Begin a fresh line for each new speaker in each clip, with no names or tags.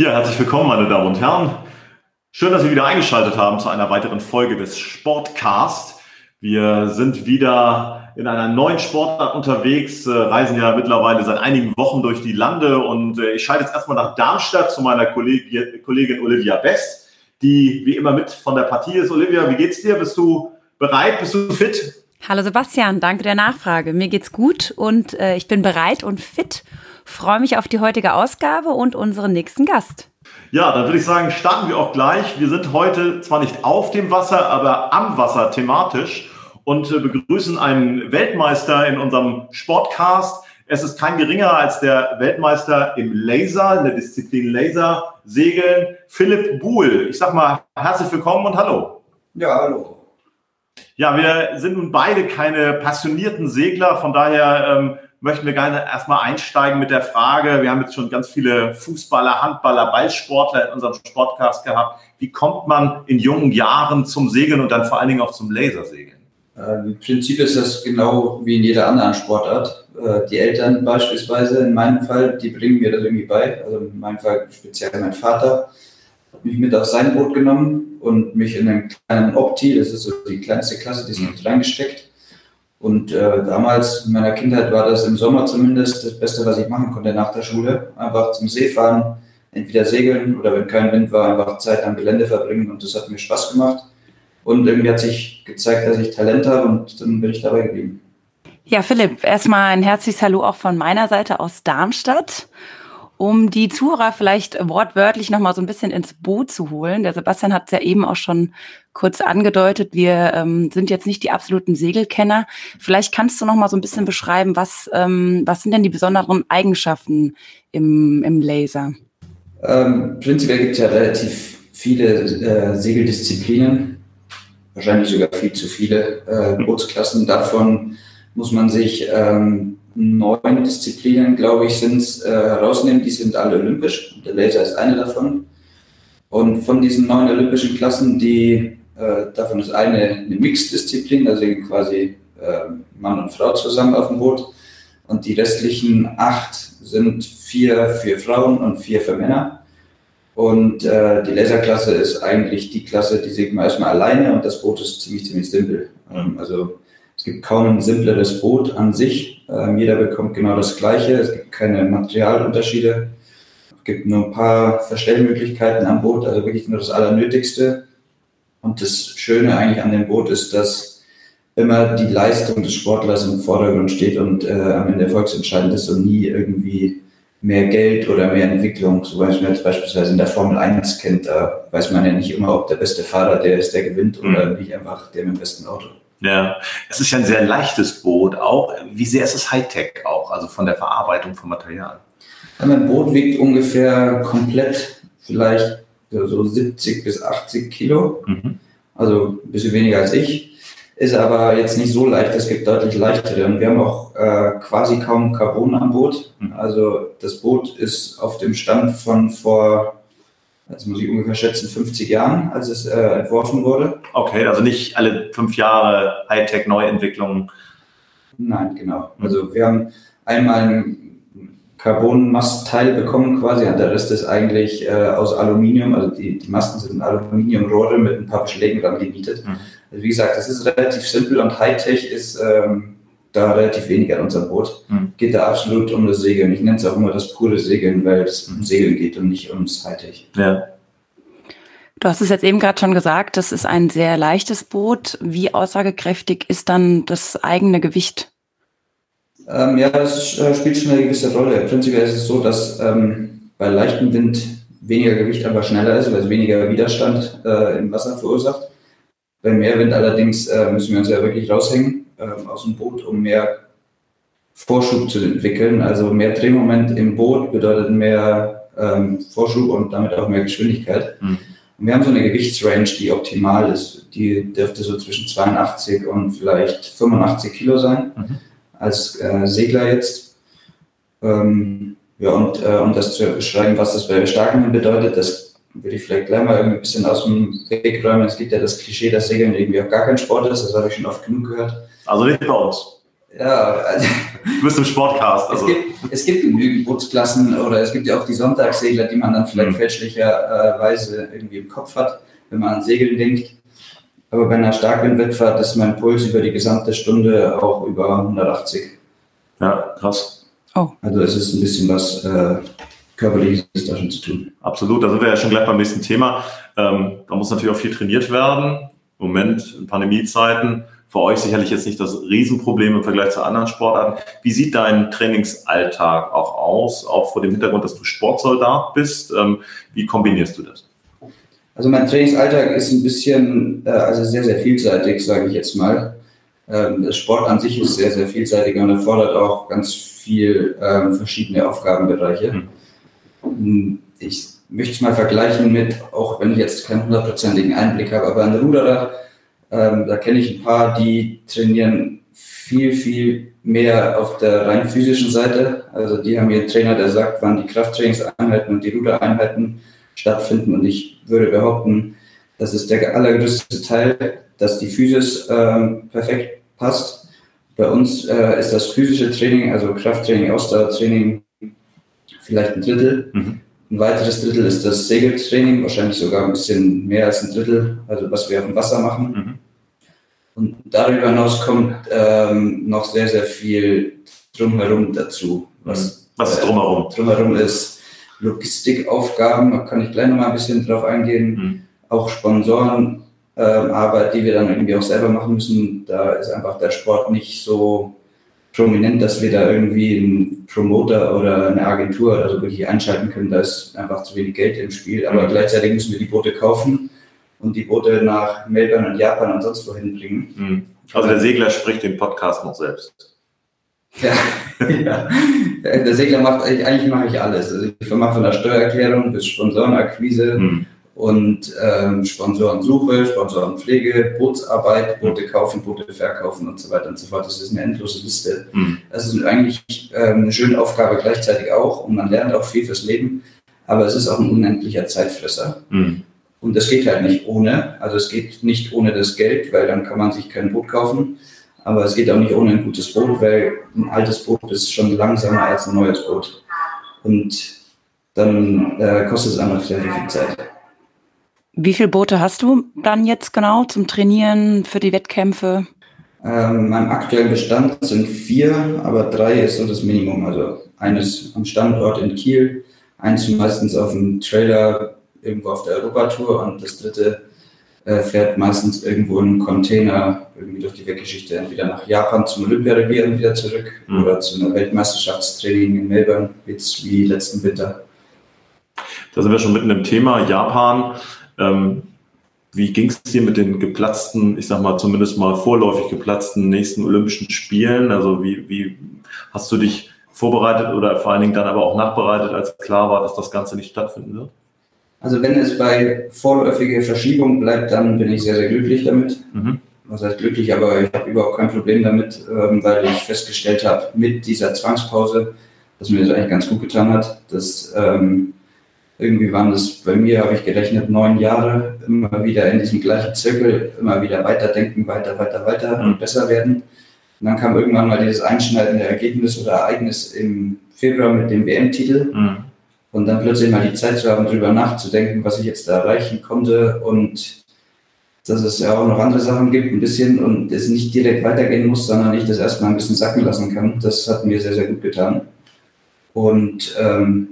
Ja, herzlich willkommen, meine Damen und Herren. Schön, dass Sie wieder eingeschaltet haben zu einer weiteren Folge des Sportcast. Wir sind wieder in einer neuen Sportart unterwegs, äh, reisen ja mittlerweile seit einigen Wochen durch die Lande und äh, ich schalte jetzt erstmal nach Darmstadt zu meiner Kollegin, Kollegin Olivia Best, die wie immer mit von der Partie ist. Olivia, wie geht's dir? Bist du bereit? Bist du fit?
Hallo Sebastian, danke der Nachfrage. Mir geht's gut und äh, ich bin bereit und fit freue mich auf die heutige Ausgabe und unseren nächsten Gast.
Ja, dann würde ich sagen, starten wir auch gleich. Wir sind heute zwar nicht auf dem Wasser, aber am Wasser thematisch und äh, begrüßen einen Weltmeister in unserem Sportcast. Es ist kein geringer als der Weltmeister im Laser, in der Disziplin Laser segeln, Philipp Buhl. Ich sag mal herzlich willkommen und hallo.
Ja, hallo.
Ja, wir sind nun beide keine passionierten Segler, von daher ähm, möchten wir gerne erstmal einsteigen mit der Frage, wir haben jetzt schon ganz viele Fußballer, Handballer, Ballsportler in unserem Sportcast gehabt. Wie kommt man in jungen Jahren zum Segeln und dann vor allen Dingen auch zum Lasersegeln?
Äh, Im Prinzip ist das genau wie in jeder anderen Sportart. Äh, die Eltern beispielsweise, in meinem Fall, die bringen mir das irgendwie bei. Also in meinem Fall speziell mein Vater hat mich mit auf sein Boot genommen und mich in einen kleinen Opti, das ist so die kleinste Klasse, die ist mit reingesteckt und äh, damals in meiner Kindheit war das im Sommer zumindest das Beste, was ich machen konnte nach der Schule. Einfach zum See fahren, entweder segeln oder wenn kein Wind war, einfach Zeit am Gelände verbringen und das hat mir Spaß gemacht. Und irgendwie hat sich gezeigt, dass ich Talent habe und dann bin ich dabei geblieben.
Ja, Philipp, erstmal ein herzliches Hallo auch von meiner Seite aus Darmstadt um die Zuhörer vielleicht wortwörtlich nochmal so ein bisschen ins Boot zu holen. Der Sebastian hat es ja eben auch schon kurz angedeutet. Wir ähm, sind jetzt nicht die absoluten Segelkenner. Vielleicht kannst du nochmal so ein bisschen beschreiben, was, ähm, was sind denn die besonderen Eigenschaften im, im Laser?
Ähm, prinzipiell gibt es ja relativ viele äh, Segeldisziplinen, wahrscheinlich sogar viel zu viele äh, Bootsklassen. Davon muss man sich ähm, neun Disziplinen, glaube ich, sind äh, herausnehmen. Die sind alle olympisch. Der Laser ist eine davon. Und von diesen neun olympischen Klassen, die äh, davon ist eine eine Mixdisziplin, also quasi äh, Mann und Frau zusammen auf dem Boot. Und die restlichen acht sind vier für Frauen und vier für Männer. Und äh, die Laserklasse ist eigentlich die Klasse, die sieht man erstmal alleine und das Boot ist ziemlich, ziemlich simpel. Ähm, also es gibt kaum ein simpleres Boot an sich. Ähm, jeder bekommt genau das Gleiche. Es gibt keine Materialunterschiede. Es gibt nur ein paar Verstellmöglichkeiten am Boot, also wirklich nur das Allernötigste. Und das Schöne eigentlich an dem Boot ist, dass immer die Leistung des Sportlers im Vordergrund steht und äh, am Ende erfolgsentscheidend ist und nie irgendwie mehr Geld oder mehr Entwicklung. So was man jetzt beispielsweise in der Formel 1 kennt, da weiß man ja nicht immer, ob der beste Fahrer der ist, der gewinnt oder mhm. nicht einfach der mit dem besten Auto.
Ja, es ist ja ein sehr leichtes Boot auch. Wie sehr ist es Hightech auch, also von der Verarbeitung von Material?
Ein Boot wiegt ungefähr komplett vielleicht so 70 bis 80 Kilo, mhm. also ein bisschen weniger als ich. Ist aber jetzt nicht so leicht, es gibt deutlich leichtere. Und wir haben auch äh, quasi kaum Carbon am Boot. Mhm. Also das Boot ist auf dem Stand von vor das muss ich ungefähr schätzen, 50 Jahren, als es äh, entworfen wurde.
Okay, also nicht alle fünf Jahre Hightech-Neuentwicklungen.
Nein, genau. Also wir haben einmal ein Carbon-Mastteil bekommen quasi, der Rest ist eigentlich äh, aus Aluminium, also die, die Masten sind Aluminiumrohre mit ein paar Beschlägen dran gemietet. Mhm. Also wie gesagt, das ist relativ simpel und Hightech ist ähm, da relativ wenig an unserem Boot. Mhm. Geht da absolut um das Segeln. Ich nenne es auch immer das pure Segeln, weil es um Segeln geht und nicht ums Hightech. Ja.
Du hast es jetzt eben gerade schon gesagt, das ist ein sehr leichtes Boot. Wie aussagekräftig ist dann das eigene Gewicht?
Ähm, ja, das äh, spielt schon eine gewisse Rolle. Prinzipiell ist es so, dass ähm, bei leichtem Wind weniger Gewicht einfach schneller ist, weil es weniger Widerstand äh, im Wasser verursacht. Bei Meerwind allerdings äh, müssen wir uns ja wirklich raushängen ähm, aus dem Boot, um mehr Vorschub zu entwickeln. Also mehr Drehmoment im Boot bedeutet mehr ähm, Vorschub und damit auch mehr Geschwindigkeit. Mhm. Und wir haben so eine Gewichtsrange, die optimal ist. Die dürfte so zwischen 82 und vielleicht 85 Kilo sein, mhm. als äh, Segler jetzt. Ähm, ja, und äh, um das zu beschreiben, was das bei Starken bedeutet, das würde ich vielleicht gleich mal irgendwie ein bisschen aus dem Weg räumen. Es gibt ja das Klischee, dass Segeln irgendwie auch gar kein Sport ist, das habe ich schon oft genug gehört.
Also nicht bei uns. Ja, also, du bist im Sportcast.
Also. Es, gibt, es gibt genügend Bootsklassen oder es gibt ja auch die Sonntagssegler, die man dann vielleicht mhm. fälschlicherweise irgendwie im Kopf hat, wenn man an Segeln denkt. Aber bei einer Starkwindwettfahrt ist mein Puls über die gesamte Stunde auch über 180.
Ja, krass.
Oh. Also es ist ein bisschen was äh, Körperliches da schon zu tun.
Absolut, da sind wir ja schon gleich beim nächsten Thema. Ähm, da muss natürlich auch viel trainiert werden. Im Moment in Pandemiezeiten für euch sicherlich jetzt nicht das Riesenproblem im Vergleich zu anderen Sportarten. Wie sieht dein Trainingsalltag auch aus, auch vor dem Hintergrund, dass du Sportsoldat bist? Ähm, wie kombinierst du das?
Also mein Trainingsalltag ist ein bisschen, äh, also sehr, sehr vielseitig, sage ich jetzt mal. Ähm, der Sport an sich ist sehr, sehr vielseitig und erfordert auch ganz viel ähm, verschiedene Aufgabenbereiche. Hm. Ich möchte es mal vergleichen mit, auch wenn ich jetzt keinen hundertprozentigen Einblick habe, aber ein Ruderer, ähm, da kenne ich ein paar, die trainieren viel, viel mehr auf der rein physischen Seite. Also die haben ihren Trainer, der sagt, wann die Krafttrainingseinheiten und die Rudereinheiten stattfinden. Und ich würde behaupten, das ist der allergrößte Teil, dass die Physis ähm, perfekt passt. Bei uns äh, ist das physische Training, also Krafttraining, Ausdauertraining, vielleicht ein Drittel. Mhm. Ein weiteres Drittel ist das Segeltraining, wahrscheinlich sogar ein bisschen mehr als ein Drittel, also was wir auf dem Wasser machen. Mhm. Und darüber hinaus kommt ähm, noch sehr, sehr viel drumherum dazu.
Was, was ist drumherum?
Äh, drumherum ist Logistikaufgaben, da kann ich gleich nochmal ein bisschen drauf eingehen. Mhm. Auch Sponsorenarbeit, äh, die wir dann irgendwie auch selber machen müssen. Da ist einfach der Sport nicht so prominent, dass wir da irgendwie einen Promoter oder eine Agentur oder so wirklich einschalten können. Da ist einfach zu wenig Geld im Spiel. Aber mhm. gleichzeitig müssen wir die Boote kaufen und die Boote nach Melbourne und Japan und sonst wohin bringen. Mhm.
Also der Segler spricht den Podcast noch selbst.
Ja, ja. der Segler macht eigentlich, mache ich alles. Also ich mache von der Steuererklärung bis Sponsorenakquise mhm. Und ähm, Sponsorensuche, Sponsorenpflege, Bootsarbeit, Boote kaufen, Boote verkaufen und so weiter und so fort. Das ist eine endlose Liste. Mhm. Das ist eigentlich ähm, eine schöne Aufgabe gleichzeitig auch und man lernt auch viel fürs Leben, aber es ist auch ein unendlicher Zeitfresser. Mhm. Und das geht halt nicht ohne. Also es geht nicht ohne das Geld, weil dann kann man sich kein Boot kaufen. Aber es geht auch nicht ohne ein gutes Boot, weil ein altes Boot ist schon langsamer als ein neues Boot. Und dann äh, kostet es einfach sehr, sehr viel Zeit.
Wie viele Boote hast du dann jetzt genau zum Trainieren für die Wettkämpfe?
Ähm, mein aktuellen Bestand sind vier, aber drei ist so das Minimum. Also eines am Standort in Kiel, eins meistens auf dem Trailer irgendwo auf der Europatour und das dritte äh, fährt meistens irgendwo in Container irgendwie durch die Weltgeschichte entweder nach Japan zum Olympiarevier und wieder zurück mhm. oder zu einer Weltmeisterschaftstraining in Melbourne, jetzt wie letzten Winter.
Da sind wir schon mitten im Thema Japan. Ähm, wie ging es dir mit den geplatzten, ich sag mal zumindest mal vorläufig geplatzten nächsten Olympischen Spielen? Also wie, wie hast du dich vorbereitet oder vor allen Dingen dann aber auch nachbereitet, als klar war, dass das Ganze nicht stattfinden wird?
Also wenn es bei vorläufiger Verschiebung bleibt, dann bin ich sehr, sehr glücklich damit. Mhm. Was heißt glücklich, aber ich habe überhaupt kein Problem damit, ähm, weil ich festgestellt habe mit dieser Zwangspause, dass mir das eigentlich ganz gut getan hat. Dass ähm, irgendwie waren das bei mir, habe ich gerechnet, neun Jahre immer wieder in diesem gleichen Zirkel, immer wieder weiterdenken, weiter, weiter, weiter mhm. und besser werden. Und dann kam irgendwann mal dieses einschneidende Ergebnis oder Ereignis im Februar mit dem WM-Titel. Mhm und dann plötzlich mal die Zeit zu haben, darüber nachzudenken, was ich jetzt da erreichen konnte und dass es ja auch noch andere Sachen gibt, ein bisschen und es nicht direkt weitergehen muss, sondern ich das erstmal ein bisschen sacken lassen kann. Das hat mir sehr, sehr gut getan. Und ähm,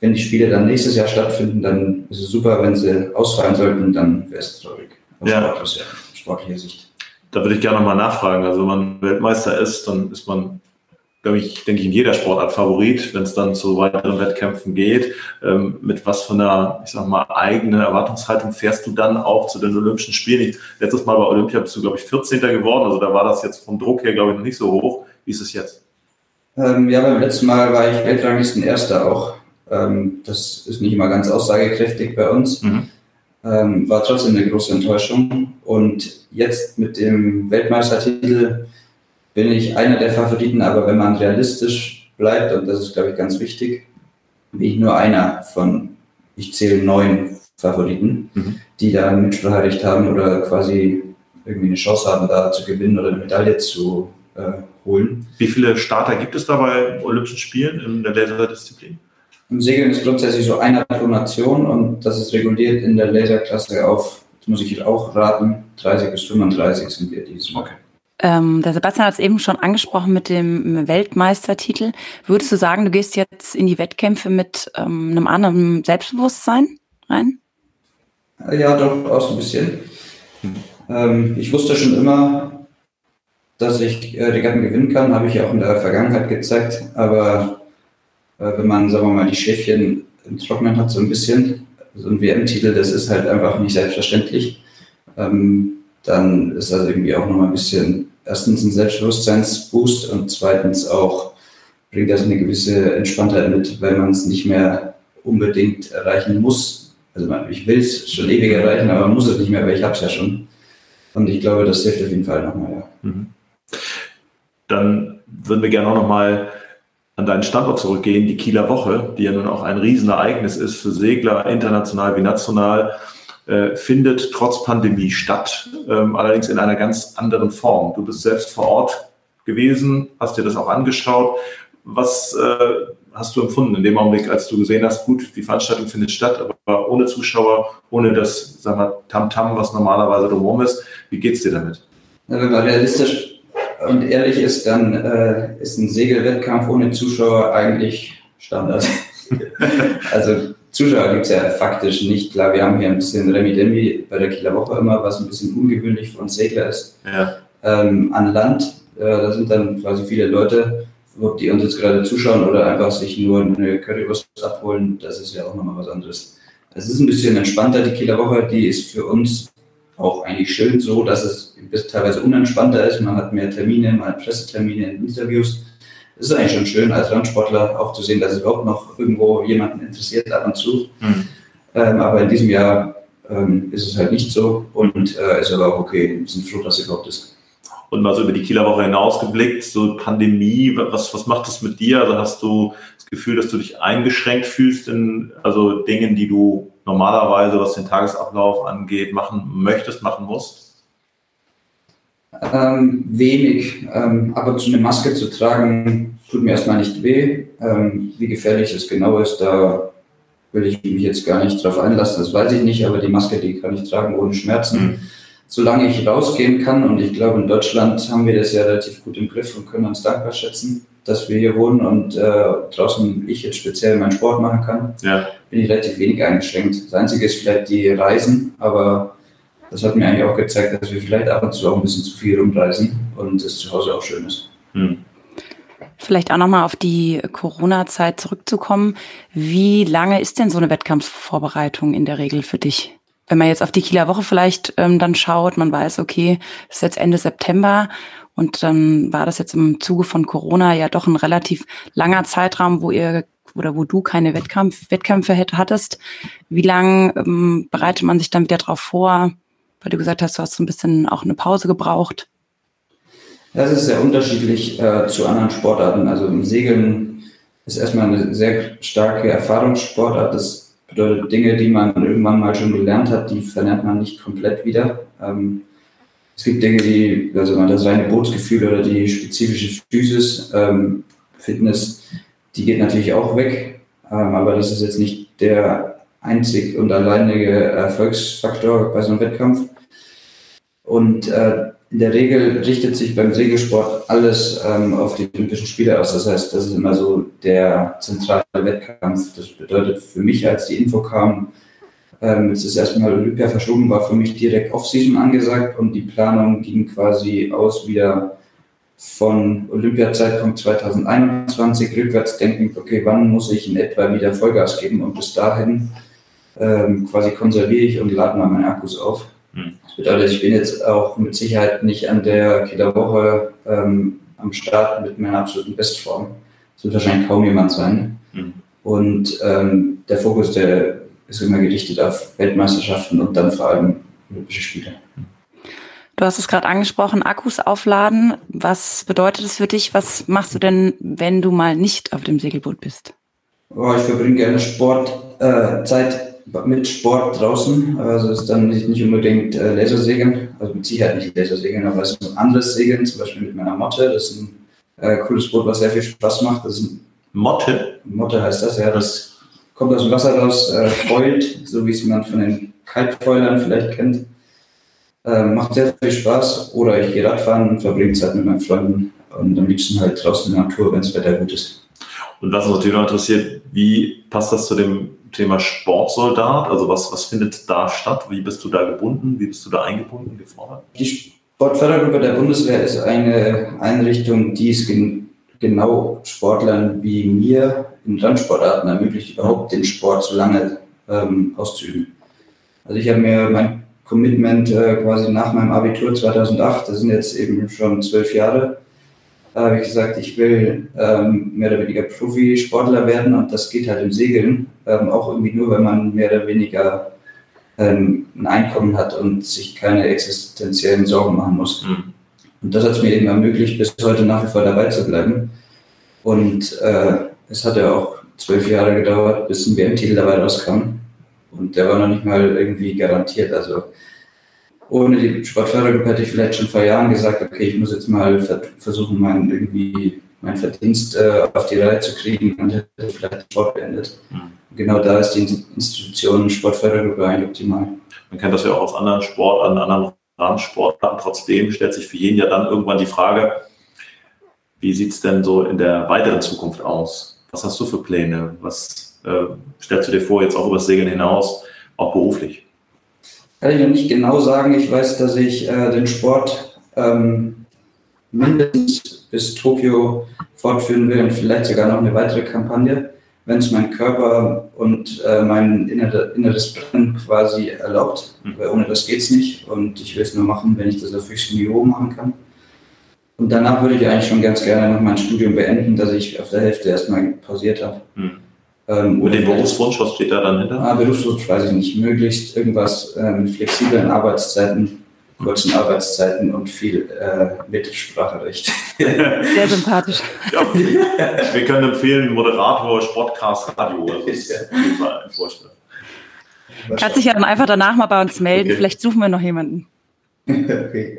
wenn die Spiele dann nächstes Jahr stattfinden, dann ist es super. Wenn sie ausfallen sollten, dann wäre es traurig.
Aus ja. sportlicher Sicht. Da würde ich gerne nochmal nachfragen. Also, wenn man Weltmeister ist, dann ist man glaube ich, denke ich, in jeder Sportart Favorit, wenn es dann zu weiteren Wettkämpfen geht. Ähm, mit was von einer, ich sag mal, eigenen Erwartungshaltung fährst du dann auch zu den Olympischen Spielen? Letztes Mal bei Olympia bist du, glaube ich, 14. geworden, also da war das jetzt vom Druck her, glaube ich, noch nicht so hoch. Wie ist es jetzt?
Ähm, ja, beim letzten Mal war ich Weltranglisten Erster auch. Ähm, das ist nicht immer ganz aussagekräftig bei uns. Mhm. Ähm, war trotzdem eine große Enttäuschung. Und jetzt mit dem Weltmeistertitel bin ich einer der Favoriten, aber wenn man realistisch bleibt, und das ist, glaube ich, ganz wichtig, bin ich nur einer von, ich zähle neun Favoriten, mhm. die da ein Mitspracherecht haben oder quasi irgendwie eine Chance haben, da zu gewinnen oder eine Medaille zu äh,
holen. Wie viele Starter gibt es da bei Olympischen Spielen in der Laserdisziplin?
Im Segeln ist grundsätzlich so einer pro Nation und das ist reguliert in der Laserklasse auf, das muss ich auch raten, 30 bis 35 sind wir dieses Mal. Okay.
Ähm, der Sebastian hat es eben schon angesprochen mit dem Weltmeistertitel. Würdest du sagen, du gehst jetzt in die Wettkämpfe mit ähm, einem anderen Selbstbewusstsein rein?
Ja, doch, auch ein bisschen. Ähm, ich wusste schon immer, dass ich äh, Regatten gewinnen kann, habe ich ja auch in der Vergangenheit gezeigt. Aber wenn man, sagen wir mal, die Schäfchen im Trocknen hat, so ein bisschen, so ein WM-Titel, das ist halt einfach nicht selbstverständlich. Ähm, dann ist das irgendwie auch nochmal ein bisschen, erstens ein Selbstbewusstseinsboost und zweitens auch bringt das eine gewisse Entspanntheit mit, weil man es nicht mehr unbedingt erreichen muss. Also ich will es schon ewig erreichen, aber man muss es nicht mehr, weil ich habe es ja schon. Und ich glaube, das hilft auf jeden Fall nochmal, ja. Mhm.
Dann würden wir gerne auch nochmal an deinen Standort zurückgehen, die Kieler Woche, die ja nun auch ein Riesenereignis ist für Segler, international wie national, äh, findet trotz Pandemie statt, ähm, allerdings in einer ganz anderen Form. Du bist selbst vor Ort gewesen, hast dir das auch angeschaut. Was äh, hast du empfunden in dem Augenblick, als du gesehen hast, gut, die Veranstaltung findet statt, aber ohne Zuschauer, ohne das, Tamtam, was normalerweise drumherum ist. Wie geht's dir damit?
wenn man realistisch und ehrlich ist, dann äh, ist ein Segelwettkampf ohne Zuschauer eigentlich Standard. also Zuschauer gibt es ja faktisch nicht. Klar, wir haben hier ein bisschen Remi-Demi bei der Kieler Woche immer, was ein bisschen ungewöhnlich für uns Segler ist. Ja. Ähm, an Land, äh, da sind dann quasi viele Leute, ob die uns jetzt gerade zuschauen oder einfach sich nur eine Currywurst abholen, das ist ja auch nochmal was anderes. Es ist ein bisschen entspannter, die Kieler Woche, die ist für uns auch eigentlich schön so, dass es teilweise unentspannter ist. Man hat mehr Termine, hat Pressetermine, Interviews. Es ist eigentlich schon schön, als Randsportler auch zu sehen, dass es überhaupt noch irgendwo jemanden interessiert ab und zu. Mhm. Ähm, aber in diesem Jahr ähm, ist es halt nicht so und äh, ist aber auch okay. Wir sind froh, dass es überhaupt ist
und mal so über die Kieler Woche hinaus geblickt, so Pandemie, was, was macht das mit dir? Also hast du das Gefühl, dass du dich eingeschränkt fühlst in also Dingen, die du normalerweise, was den Tagesablauf angeht, machen möchtest, machen musst?
Ähm, wenig. Ähm, aber zu eine Maske zu tragen, tut mir erstmal nicht weh. Ähm, wie gefährlich es genau ist, da will ich mich jetzt gar nicht drauf einlassen, das weiß ich nicht, aber die Maske, die kann ich tragen ohne Schmerzen. Mhm solange ich rausgehen kann. Und ich glaube, in Deutschland haben wir das ja relativ gut im Griff und können uns dankbar schätzen, dass wir hier wohnen und äh, draußen ich jetzt speziell meinen Sport machen kann. Ja. Bin ich relativ wenig eingeschränkt. Das Einzige ist vielleicht die Reisen, aber das hat mir eigentlich auch gezeigt, dass wir vielleicht ab und zu auch ein bisschen zu viel rumreisen und es zu Hause auch schön ist. Hm.
Vielleicht auch nochmal auf die Corona-Zeit zurückzukommen. Wie lange ist denn so eine Wettkampfvorbereitung in der Regel für dich? Wenn man jetzt auf die Kieler Woche vielleicht ähm, dann schaut, man weiß, okay, es ist jetzt Ende September und dann war das jetzt im Zuge von Corona ja doch ein relativ langer Zeitraum, wo ihr oder wo du keine Wettkampf, Wettkämpfe hattest. Wie lange ähm, bereitet man sich dann wieder darauf vor? Weil du gesagt hast, du hast so ein bisschen auch eine Pause gebraucht.
Das ist sehr unterschiedlich äh, zu anderen Sportarten. Also im Segeln ist erstmal eine sehr starke Erfahrungssportart. Das bedeutet Dinge, die man irgendwann mal schon gelernt hat, die verlernt man nicht komplett wieder. Ähm, es gibt Dinge, die, also das reine Bootsgefühl oder die spezifische Physis, ähm, Fitness, die geht natürlich auch weg, ähm, aber das ist jetzt nicht der einzig und alleinige Erfolgsfaktor bei so einem Wettkampf. Und äh, in der Regel richtet sich beim Segelsport alles ähm, auf die Olympischen Spiele aus. Das heißt, das ist immer so der zentrale Wettkampf. Das bedeutet für mich, als die Info kam, ähm, es ist erstmal Olympia verschoben, war für mich direkt Off-Season angesagt und die Planung ging quasi aus wieder von Olympiazeitpunkt 2021 rückwärts denkend, okay, wann muss ich in etwa wieder Vollgas geben und bis dahin ähm, quasi konserviere ich und lade mal meine Akkus auf. Bedeutet, ich bin jetzt auch mit Sicherheit nicht an der Kieler Woche ähm, am Start mit meiner absoluten Bestform. Das wird wahrscheinlich kaum jemand sein. Mhm. Und ähm, der Fokus, der ist immer gerichtet auf Weltmeisterschaften und dann vor allem Olympische Spiele.
Du hast es gerade angesprochen, Akkus aufladen. Was bedeutet das für dich? Was machst du denn, wenn du mal nicht auf dem Segelboot bist?
Oh, ich verbringe gerne Sportzeit äh, mit Sport draußen. Also es ist dann nicht, nicht unbedingt äh, Lasersegeln, also mit Sicherheit nicht Lasersegeln, aber es ist ein anderes Segeln, zum Beispiel mit meiner Motte. Das ist ein Äh, cooles Boot, was sehr viel Spaß macht. Das ist
Motte?
Motte heißt das, ja. Das kommt aus dem Wasser raus, äh, foilt, so wie es man von den Kaltfoilern vielleicht kennt. Äh, macht sehr viel Spaß. Oder ich gehe Radfahren und verbringe Zeit mit meinen Freunden und am liebsten halt draußen in der Natur, wenn das Wetter gut ist.
Und was uns natürlich noch interessiert, wie passt das zu dem Thema Sportsoldat? Also was, was findet da statt? Wie bist du da gebunden? Wie bist du da eingebunden, gefordert?
Die Sportfördergruppe der Bundeswehr ist eine Einrichtung, die es gen genau Sportlern wie mir in Randsportarten ermöglicht, überhaupt den Sport so lange ähm, auszuüben. Also ich habe mir mein Commitment äh, quasi nach meinem Abitur 2008, das sind jetzt eben schon zwölf Jahre, habe ich gesagt, ich will ähm, mehr oder weniger Profisportler werden und das geht halt im Segeln, ähm, auch irgendwie nur, wenn man mehr oder weniger ähm, ein Einkommen hat und sich keine existenziellen Sorgen machen muss. Mhm. Und das hat es mir eben ermöglicht, bis heute nach wie vor dabei zu bleiben. Und äh, es hat ja auch zwölf Jahre gedauert, bis ein WM-Titel dabei rauskam. Und der war noch nicht mal irgendwie garantiert. Also ohne die Sportfördergruppe hätte ich vielleicht schon vor Jahren gesagt, okay, ich muss jetzt mal versuchen, meinen irgendwie meinen Verdienst äh, auf die Reihe zu kriegen und hätte vielleicht Sport beendet. Mhm. Genau da ist die Institution Sportfördergruppe eigentlich optimal.
Man kennt das ja auch aus anderen Sport, an anderen Rahmensportarten. Trotzdem stellt sich für jeden ja dann irgendwann die Frage, wie sieht es denn so in der weiteren Zukunft aus? Was hast du für Pläne? Was äh, stellst du dir vor, jetzt auch über das Segeln hinaus, auch beruflich?
Kann ich noch nicht genau sagen. Ich weiß, dass ich äh, den Sport ähm, mindestens bis Tokio fortführen will und vielleicht sogar noch eine weitere Kampagne, wenn es mein Körper und äh, mein innere, inneres Brennen quasi erlaubt. Mhm. Weil ohne das geht es nicht und ich will es nur machen, wenn ich das auf höchstem Niveau machen kann. Und danach würde ich eigentlich schon ganz gerne noch mein Studium beenden, dass ich auf der Hälfte erstmal pausiert habe. Mhm.
Ähm, Mit dem Berufswunsch, was steht da dann hinter?
Ah, Berufswunsch weiß ich nicht. Möglichst irgendwas äh, mit flexiblen Arbeitszeiten, kurzen Arbeitszeiten und viel äh, Mitspracherecht.
Sehr sympathisch.
Ja, wir können empfehlen, Moderator, Sportcast, Radio. Das ist ein
Vorschlag. Kannst dich ja dann einfach danach mal bei uns melden. Okay. Vielleicht suchen wir noch jemanden. okay.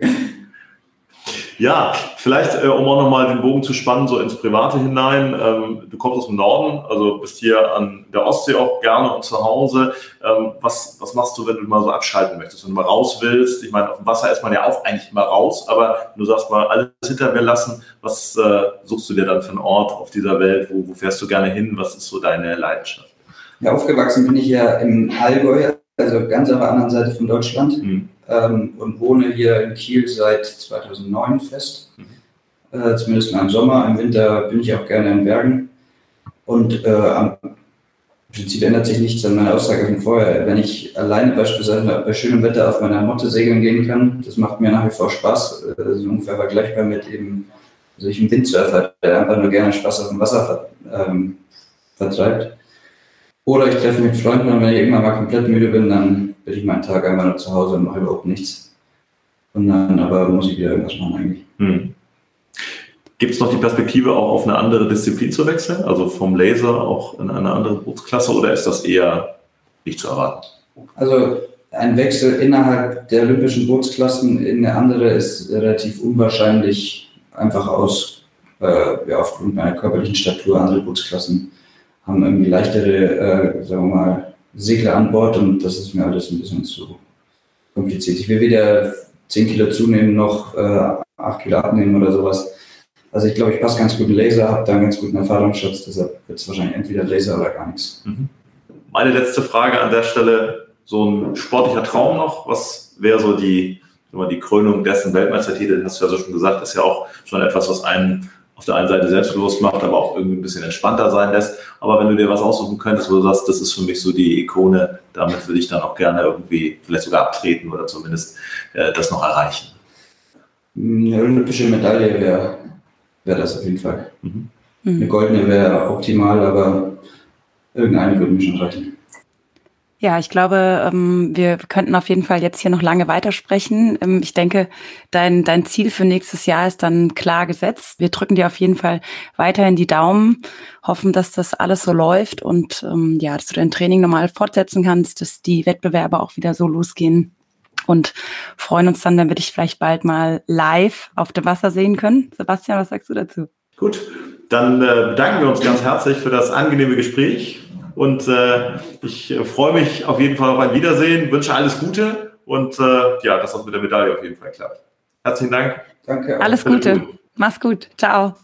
Ja, vielleicht, äh, um auch nochmal den Bogen zu spannen, so ins Private hinein. Ähm, du kommst aus dem Norden, also bist hier an der Ostsee auch gerne und zu Hause. Ähm, was, was machst du, wenn du mal so abschalten möchtest, wenn du mal raus willst? Ich meine, auf dem Wasser ist man ja auch eigentlich immer raus, aber du sagst mal, alles hinter mir lassen. Was äh, suchst du dir dann für einen Ort auf dieser Welt? Wo, wo fährst du gerne hin? Was ist so deine Leidenschaft?
Ja, aufgewachsen bin ich ja im Allgäu, also ganz auf der anderen Seite von Deutschland. Mhm ähm, und wohne hier in Kiel seit 2009 fest. Mhm. Äh, zumindest mal im Sommer. Im Winter bin ich auch gerne in Bergen. Und äh, am Prinzip ändert sich nichts an meiner Aussage von vorher. Wenn ich alleine beispielsweise bei schönem Wetter auf meiner Motte segeln gehen kann, das macht mir nach wie vor Spaß. Äh, das ist ungefähr vergleichbar mit eben, ich ein Windsurfer, der einfach nur gerne Spaß auf dem Wasser ähm, vertreibt. Oder ich treffe mich mit Freunden und wenn ich irgendwann mal komplett müde bin, dann bin ich meinen Tag einfach nur zu Hause und mache überhaupt nichts. Und dann aber muss ich wieder irgendwas machen eigentlich. Hm.
Gibt es noch die Perspektive, auch auf eine andere Disziplin zu wechseln? Also vom Laser auch in eine andere Bootsklasse oder ist das eher nicht zu erwarten?
Also ein Wechsel innerhalb der olympischen Bootsklassen in eine andere ist relativ unwahrscheinlich, einfach aus, äh, ja, aufgrund meiner körperlichen Statur. Andere Bootsklassen haben irgendwie leichtere, äh, sagen wir mal, Segler an Bord und das ist mir alles ein bisschen zu kompliziert. Ich will weder 10 Kilo zunehmen noch äh, 8 Kilo abnehmen oder sowas. Also ich glaube, ich passe ganz gut in Laser, habe da einen ganz guten Erfahrungsschatz, deshalb wird es wahrscheinlich entweder Laser oder gar nichts. Mhm.
Meine letzte Frage an der Stelle, so ein sportlicher Traum noch, was wäre so die, die Krönung dessen Weltmeistertitel, hast du ja so schon gesagt, ist ja auch schon etwas, was einen auf der einen Seite selbstbewusst macht, aber auch irgendwie ein bisschen entspannter sein lässt. Aber wenn du dir was aussuchen könntest, wo du sagst, das ist für mich so die Ikone, damit würde ich dann auch gerne irgendwie vielleicht sogar abtreten oder zumindest äh, das noch erreichen.
Eine olympische Medaille wäre wär das auf jeden Fall. Mhm. Eine goldene wäre optimal, aber irgendeine würde mir schon reichen.
Ja, ich glaube, ähm, wir könnten auf jeden Fall jetzt hier noch lange weitersprechen. Ähm, ich denke, dein, dein Ziel für nächstes Jahr ist dann klar gesetzt. Wir drücken dir auf jeden Fall weiterhin die Daumen, hoffen, dass das alles so läuft und ähm, ja, dass du dein Training normal fortsetzen kannst, dass die Wettbewerbe auch wieder so losgehen und freuen uns dann, wenn wir dich vielleicht bald mal live auf dem Wasser sehen können. Sebastian, was sagst du dazu?
Gut, dann äh, bedanken wir uns ganz herzlich für das angenehme Gespräch und äh, ich äh, freue mich auf jeden Fall auf ein Wiedersehen, wünsche alles Gute und äh, ja, dass das mit der Medaille auf jeden Fall klappt. Herzlichen Dank.
Danke. Alles Gute. Mach's gut. Ciao.